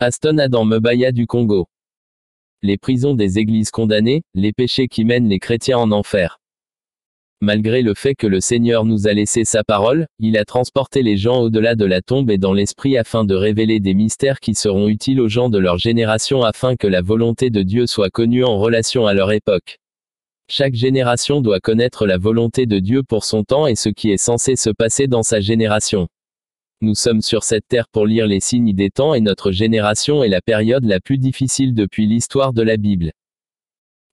Aston Adam Mebaya du Congo. Les prisons des églises condamnées, les péchés qui mènent les chrétiens en enfer. Malgré le fait que le Seigneur nous a laissé sa parole, il a transporté les gens au-delà de la tombe et dans l'esprit afin de révéler des mystères qui seront utiles aux gens de leur génération afin que la volonté de Dieu soit connue en relation à leur époque. Chaque génération doit connaître la volonté de Dieu pour son temps et ce qui est censé se passer dans sa génération. Nous sommes sur cette terre pour lire les signes des temps et notre génération est la période la plus difficile depuis l'histoire de la Bible.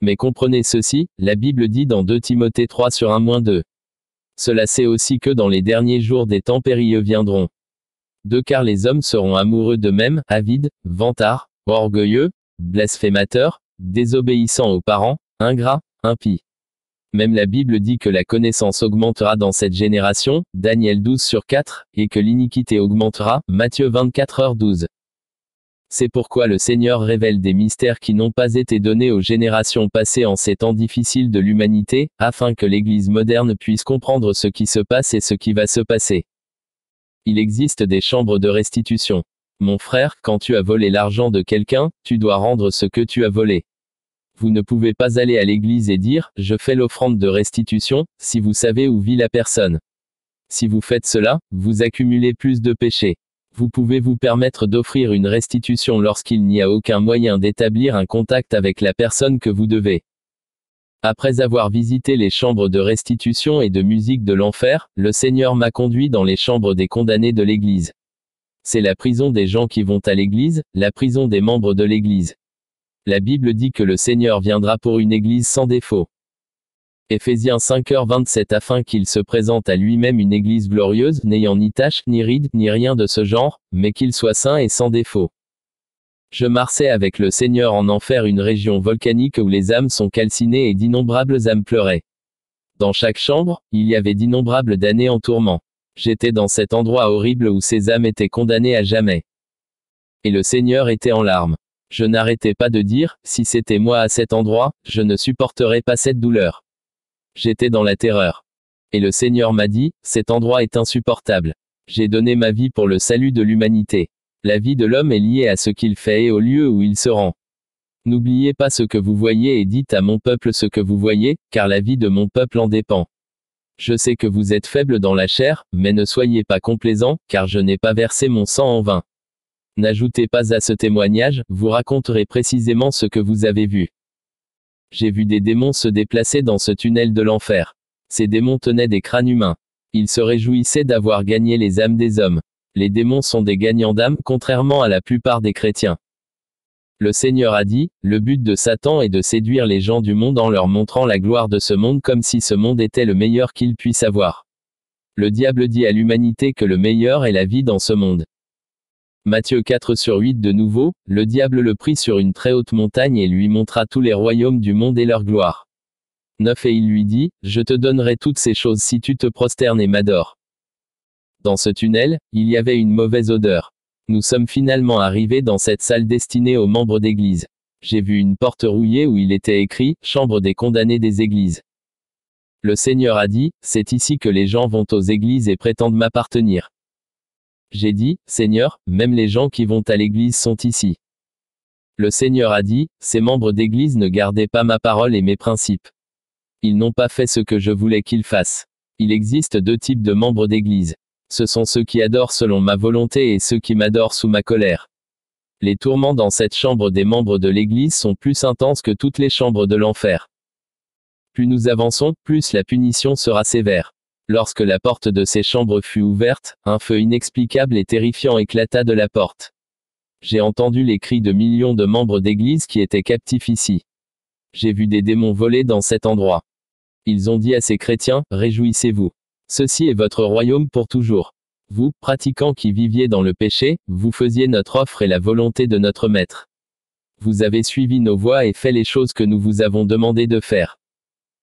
Mais comprenez ceci, la Bible dit dans 2 Timothée 3 sur 1-2. Cela c'est aussi que dans les derniers jours des temps périlleux viendront. De car les hommes seront amoureux d'eux-mêmes, avides, vantards, orgueilleux, blasphémateurs, désobéissants aux parents, ingrats, impies. Même la Bible dit que la connaissance augmentera dans cette génération, Daniel 12 sur 4, et que l'iniquité augmentera, Matthieu 24 h 12. C'est pourquoi le Seigneur révèle des mystères qui n'ont pas été donnés aux générations passées en ces temps difficiles de l'humanité, afin que l'Église moderne puisse comprendre ce qui se passe et ce qui va se passer. Il existe des chambres de restitution. Mon frère, quand tu as volé l'argent de quelqu'un, tu dois rendre ce que tu as volé. Vous ne pouvez pas aller à l'église et dire, je fais l'offrande de restitution, si vous savez où vit la personne. Si vous faites cela, vous accumulez plus de péchés. Vous pouvez vous permettre d'offrir une restitution lorsqu'il n'y a aucun moyen d'établir un contact avec la personne que vous devez. Après avoir visité les chambres de restitution et de musique de l'enfer, le Seigneur m'a conduit dans les chambres des condamnés de l'Église. C'est la prison des gens qui vont à l'Église, la prison des membres de l'Église. La Bible dit que le Seigneur viendra pour une Église sans défaut. Éphésiens 5h27 afin qu'il se présente à lui-même une Église glorieuse, n'ayant ni tache, ni ride, ni rien de ce genre, mais qu'il soit saint et sans défaut. Je marchais avec le Seigneur en enfer une région volcanique où les âmes sont calcinées et d'innombrables âmes pleuraient. Dans chaque chambre, il y avait d'innombrables damnés en tourment. J'étais dans cet endroit horrible où ces âmes étaient condamnées à jamais. Et le Seigneur était en larmes. Je n'arrêtais pas de dire, si c'était moi à cet endroit, je ne supporterais pas cette douleur. J'étais dans la terreur. Et le Seigneur m'a dit, cet endroit est insupportable. J'ai donné ma vie pour le salut de l'humanité. La vie de l'homme est liée à ce qu'il fait et au lieu où il se rend. N'oubliez pas ce que vous voyez et dites à mon peuple ce que vous voyez, car la vie de mon peuple en dépend. Je sais que vous êtes faible dans la chair, mais ne soyez pas complaisant, car je n'ai pas versé mon sang en vain. N'ajoutez pas à ce témoignage, vous raconterez précisément ce que vous avez vu. J'ai vu des démons se déplacer dans ce tunnel de l'enfer. Ces démons tenaient des crânes humains. Ils se réjouissaient d'avoir gagné les âmes des hommes. Les démons sont des gagnants d'âmes, contrairement à la plupart des chrétiens. Le Seigneur a dit, le but de Satan est de séduire les gens du monde en leur montrant la gloire de ce monde comme si ce monde était le meilleur qu'ils puissent avoir. Le diable dit à l'humanité que le meilleur est la vie dans ce monde. Matthieu 4 sur 8 de nouveau, le diable le prit sur une très haute montagne et lui montra tous les royaumes du monde et leur gloire. 9 Et il lui dit, Je te donnerai toutes ces choses si tu te prosternes et m'adores. Dans ce tunnel, il y avait une mauvaise odeur. Nous sommes finalement arrivés dans cette salle destinée aux membres d'église. J'ai vu une porte rouillée où il était écrit, Chambre des condamnés des églises. Le Seigneur a dit, C'est ici que les gens vont aux églises et prétendent m'appartenir. J'ai dit, Seigneur, même les gens qui vont à l'église sont ici. Le Seigneur a dit, ces membres d'église ne gardaient pas ma parole et mes principes. Ils n'ont pas fait ce que je voulais qu'ils fassent. Il existe deux types de membres d'église. Ce sont ceux qui adorent selon ma volonté et ceux qui m'adorent sous ma colère. Les tourments dans cette chambre des membres de l'église sont plus intenses que toutes les chambres de l'enfer. Plus nous avançons, plus la punition sera sévère. Lorsque la porte de ces chambres fut ouverte, un feu inexplicable et terrifiant éclata de la porte. J'ai entendu les cris de millions de membres d'église qui étaient captifs ici. J'ai vu des démons voler dans cet endroit. Ils ont dit à ces chrétiens, Réjouissez-vous. Ceci est votre royaume pour toujours. Vous, pratiquants qui viviez dans le péché, vous faisiez notre offre et la volonté de notre Maître. Vous avez suivi nos voies et fait les choses que nous vous avons demandé de faire.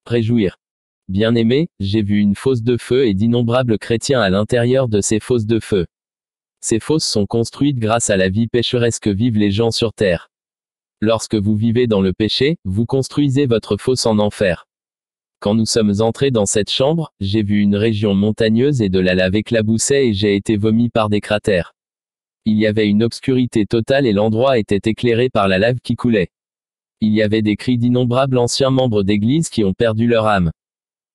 Réjouir. Bien-aimé, j'ai vu une fosse de feu et d'innombrables chrétiens à l'intérieur de ces fosses de feu. Ces fosses sont construites grâce à la vie pécheresse que vivent les gens sur terre. Lorsque vous vivez dans le péché, vous construisez votre fosse en enfer. Quand nous sommes entrés dans cette chambre, j'ai vu une région montagneuse et de la lave éclaboussait et j'ai été vomi par des cratères. Il y avait une obscurité totale et l'endroit était éclairé par la lave qui coulait. Il y avait des cris d'innombrables anciens membres d'église qui ont perdu leur âme.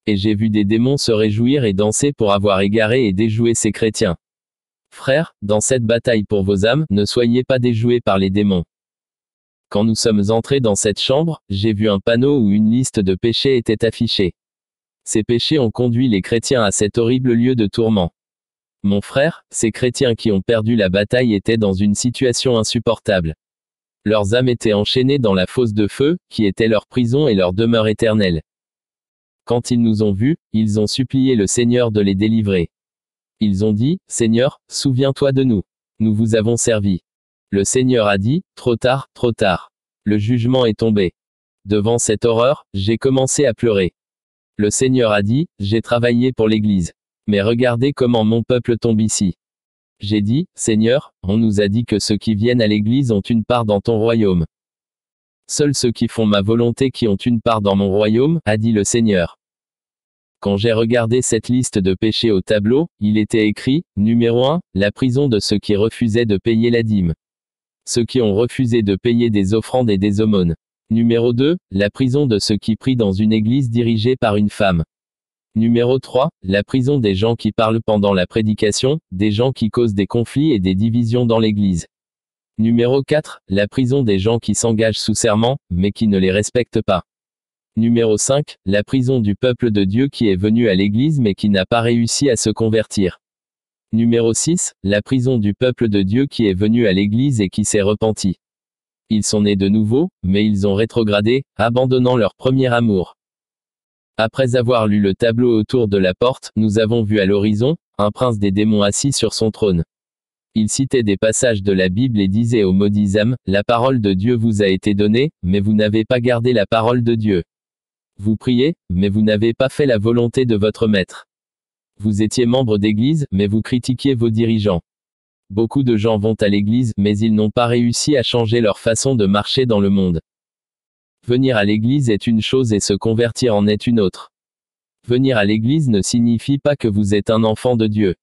Et j'ai vu des démons se réjouir et danser pour avoir égaré et déjoué ces chrétiens. Frères, dans cette bataille pour vos âmes, ne soyez pas déjoués par les démons. Quand nous sommes entrés dans cette chambre, j'ai vu un panneau où une liste de péchés était affichée. Ces péchés ont conduit les chrétiens à cet horrible lieu de tourment. Mon frère, ces chrétiens qui ont perdu la bataille étaient dans une situation insupportable. Leurs âmes étaient enchaînées dans la fosse de feu, qui était leur prison et leur demeure éternelle. Quand ils nous ont vus, ils ont supplié le Seigneur de les délivrer. Ils ont dit, Seigneur, souviens-toi de nous. Nous vous avons servi. Le Seigneur a dit, trop tard, trop tard. Le jugement est tombé. Devant cette horreur, j'ai commencé à pleurer. Le Seigneur a dit, j'ai travaillé pour l'Église. Mais regardez comment mon peuple tombe ici. J'ai dit, Seigneur, on nous a dit que ceux qui viennent à l'Église ont une part dans ton royaume. Seuls ceux qui font ma volonté qui ont une part dans mon royaume, a dit le Seigneur. Quand j'ai regardé cette liste de péchés au tableau, il était écrit, numéro 1, la prison de ceux qui refusaient de payer la dîme ceux qui ont refusé de payer des offrandes et des aumônes. Numéro 2, la prison de ceux qui prient dans une église dirigée par une femme. Numéro 3, la prison des gens qui parlent pendant la prédication, des gens qui causent des conflits et des divisions dans l'église. Numéro 4, la prison des gens qui s'engagent sous serment, mais qui ne les respectent pas. Numéro 5, la prison du peuple de Dieu qui est venu à l'église mais qui n'a pas réussi à se convertir. Numéro 6, la prison du peuple de Dieu qui est venu à l'Église et qui s'est repenti. Ils sont nés de nouveau, mais ils ont rétrogradé, abandonnant leur premier amour. Après avoir lu le tableau autour de la porte, nous avons vu à l'horizon, un prince des démons assis sur son trône. Il citait des passages de la Bible et disait aux maudits âmes, La parole de Dieu vous a été donnée, mais vous n'avez pas gardé la parole de Dieu. Vous priez, mais vous n'avez pas fait la volonté de votre maître. Vous étiez membre d'église, mais vous critiquiez vos dirigeants. Beaucoup de gens vont à l'église, mais ils n'ont pas réussi à changer leur façon de marcher dans le monde. Venir à l'église est une chose et se convertir en est une autre. Venir à l'église ne signifie pas que vous êtes un enfant de Dieu.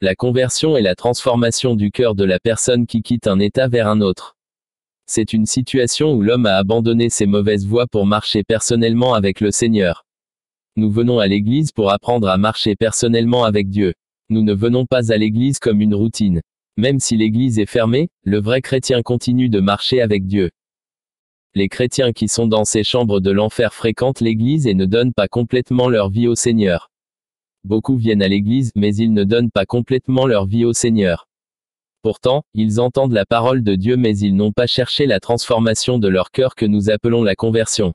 La conversion est la transformation du cœur de la personne qui quitte un état vers un autre. C'est une situation où l'homme a abandonné ses mauvaises voies pour marcher personnellement avec le Seigneur. Nous venons à l'église pour apprendre à marcher personnellement avec Dieu. Nous ne venons pas à l'église comme une routine. Même si l'église est fermée, le vrai chrétien continue de marcher avec Dieu. Les chrétiens qui sont dans ces chambres de l'enfer fréquentent l'église et ne donnent pas complètement leur vie au Seigneur. Beaucoup viennent à l'église, mais ils ne donnent pas complètement leur vie au Seigneur. Pourtant, ils entendent la parole de Dieu mais ils n'ont pas cherché la transformation de leur cœur que nous appelons la conversion.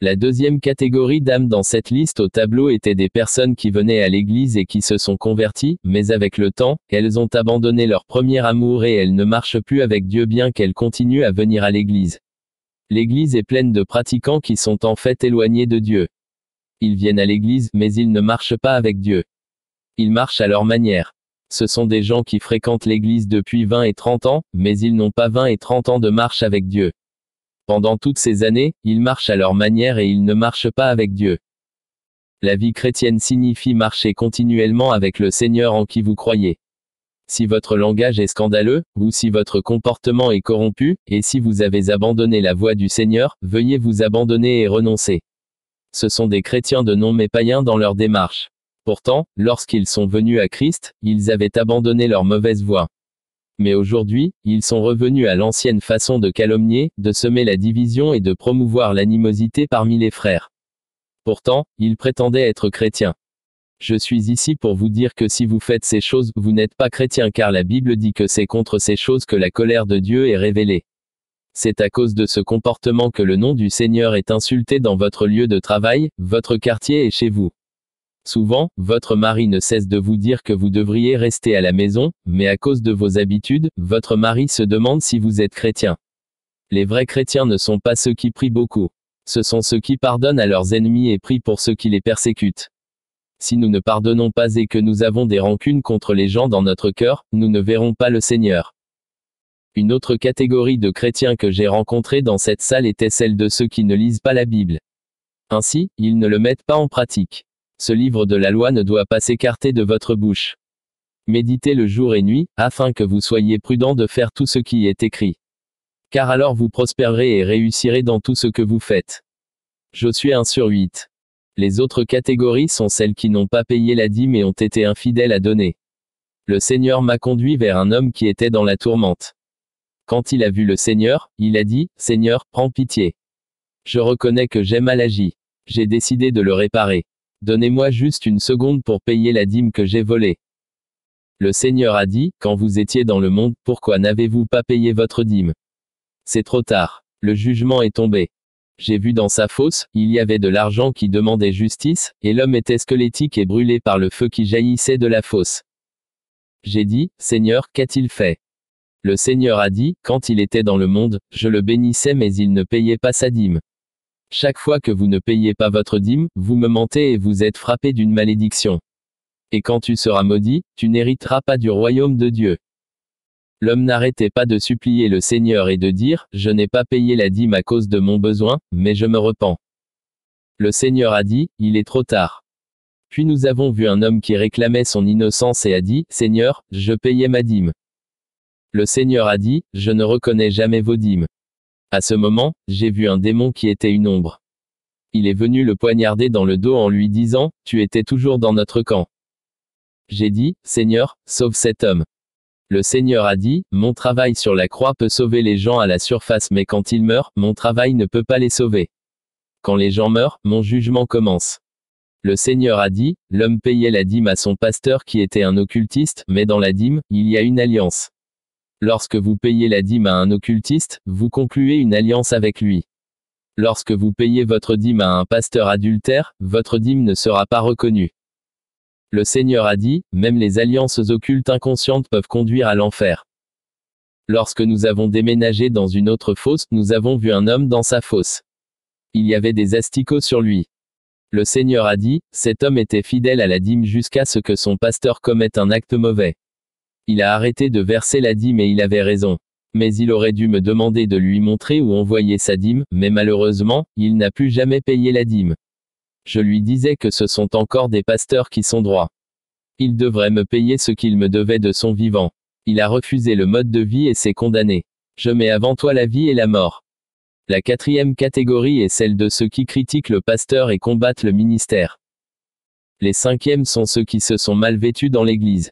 La deuxième catégorie d'âmes dans cette liste au tableau était des personnes qui venaient à l'église et qui se sont converties, mais avec le temps, elles ont abandonné leur premier amour et elles ne marchent plus avec Dieu bien qu'elles continuent à venir à l'église. L'église est pleine de pratiquants qui sont en fait éloignés de Dieu. Ils viennent à l'église, mais ils ne marchent pas avec Dieu. Ils marchent à leur manière. Ce sont des gens qui fréquentent l'église depuis 20 et 30 ans, mais ils n'ont pas 20 et 30 ans de marche avec Dieu. Pendant toutes ces années, ils marchent à leur manière et ils ne marchent pas avec Dieu. La vie chrétienne signifie marcher continuellement avec le Seigneur en qui vous croyez. Si votre langage est scandaleux, ou si votre comportement est corrompu, et si vous avez abandonné la voie du Seigneur, veuillez vous abandonner et renoncer. Ce sont des chrétiens de nom mais païens dans leur démarche. Pourtant, lorsqu'ils sont venus à Christ, ils avaient abandonné leur mauvaise voie. Mais aujourd'hui, ils sont revenus à l'ancienne façon de calomnier, de semer la division et de promouvoir l'animosité parmi les frères. Pourtant, ils prétendaient être chrétiens. Je suis ici pour vous dire que si vous faites ces choses, vous n'êtes pas chrétien car la Bible dit que c'est contre ces choses que la colère de Dieu est révélée. C'est à cause de ce comportement que le nom du Seigneur est insulté dans votre lieu de travail, votre quartier et chez vous. Souvent, votre mari ne cesse de vous dire que vous devriez rester à la maison, mais à cause de vos habitudes, votre mari se demande si vous êtes chrétien. Les vrais chrétiens ne sont pas ceux qui prient beaucoup. Ce sont ceux qui pardonnent à leurs ennemis et prient pour ceux qui les persécutent. Si nous ne pardonnons pas et que nous avons des rancunes contre les gens dans notre cœur, nous ne verrons pas le Seigneur. Une autre catégorie de chrétiens que j'ai rencontrés dans cette salle était celle de ceux qui ne lisent pas la Bible. Ainsi, ils ne le mettent pas en pratique. Ce livre de la loi ne doit pas s'écarter de votre bouche. Méditez le jour et nuit, afin que vous soyez prudent de faire tout ce qui est écrit. Car alors vous prospérerez et réussirez dans tout ce que vous faites. Josué 1 sur 8. Les autres catégories sont celles qui n'ont pas payé la dîme et ont été infidèles à donner. Le Seigneur m'a conduit vers un homme qui était dans la tourmente. Quand il a vu le Seigneur, il a dit, Seigneur, prends pitié. Je reconnais que j'ai mal agi. J'ai décidé de le réparer. Donnez-moi juste une seconde pour payer la dîme que j'ai volée. Le Seigneur a dit, quand vous étiez dans le monde, pourquoi n'avez-vous pas payé votre dîme? C'est trop tard. Le jugement est tombé. J'ai vu dans sa fosse, il y avait de l'argent qui demandait justice, et l'homme était squelettique et brûlé par le feu qui jaillissait de la fosse. J'ai dit, Seigneur, qu'a-t-il fait? Le Seigneur a dit, quand il était dans le monde, je le bénissais mais il ne payait pas sa dîme. Chaque fois que vous ne payez pas votre dîme, vous me mentez et vous êtes frappé d'une malédiction. Et quand tu seras maudit, tu n'hériteras pas du royaume de Dieu. L'homme n'arrêtait pas de supplier le Seigneur et de dire, Je n'ai pas payé la dîme à cause de mon besoin, mais je me repens. Le Seigneur a dit, Il est trop tard. Puis nous avons vu un homme qui réclamait son innocence et a dit, Seigneur, je payais ma dîme. Le Seigneur a dit, Je ne reconnais jamais vos dîmes. À ce moment, j'ai vu un démon qui était une ombre. Il est venu le poignarder dans le dos en lui disant, Tu étais toujours dans notre camp. J'ai dit, Seigneur, sauve cet homme. Le Seigneur a dit, Mon travail sur la croix peut sauver les gens à la surface mais quand ils meurent, mon travail ne peut pas les sauver. Quand les gens meurent, mon jugement commence. Le Seigneur a dit, L'homme payait la dîme à son pasteur qui était un occultiste, mais dans la dîme, il y a une alliance. Lorsque vous payez la dîme à un occultiste, vous concluez une alliance avec lui. Lorsque vous payez votre dîme à un pasteur adultère, votre dîme ne sera pas reconnue. Le Seigneur a dit, même les alliances occultes inconscientes peuvent conduire à l'enfer. Lorsque nous avons déménagé dans une autre fosse, nous avons vu un homme dans sa fosse. Il y avait des asticots sur lui. Le Seigneur a dit, cet homme était fidèle à la dîme jusqu'à ce que son pasteur commette un acte mauvais. Il a arrêté de verser la dîme et il avait raison. Mais il aurait dû me demander de lui montrer où envoyer sa dîme, mais malheureusement, il n'a plus jamais payé la dîme. Je lui disais que ce sont encore des pasteurs qui sont droits. Il devrait me payer ce qu'il me devait de son vivant. Il a refusé le mode de vie et s'est condamné. Je mets avant toi la vie et la mort. La quatrième catégorie est celle de ceux qui critiquent le pasteur et combattent le ministère. Les cinquièmes sont ceux qui se sont mal vêtus dans l'Église.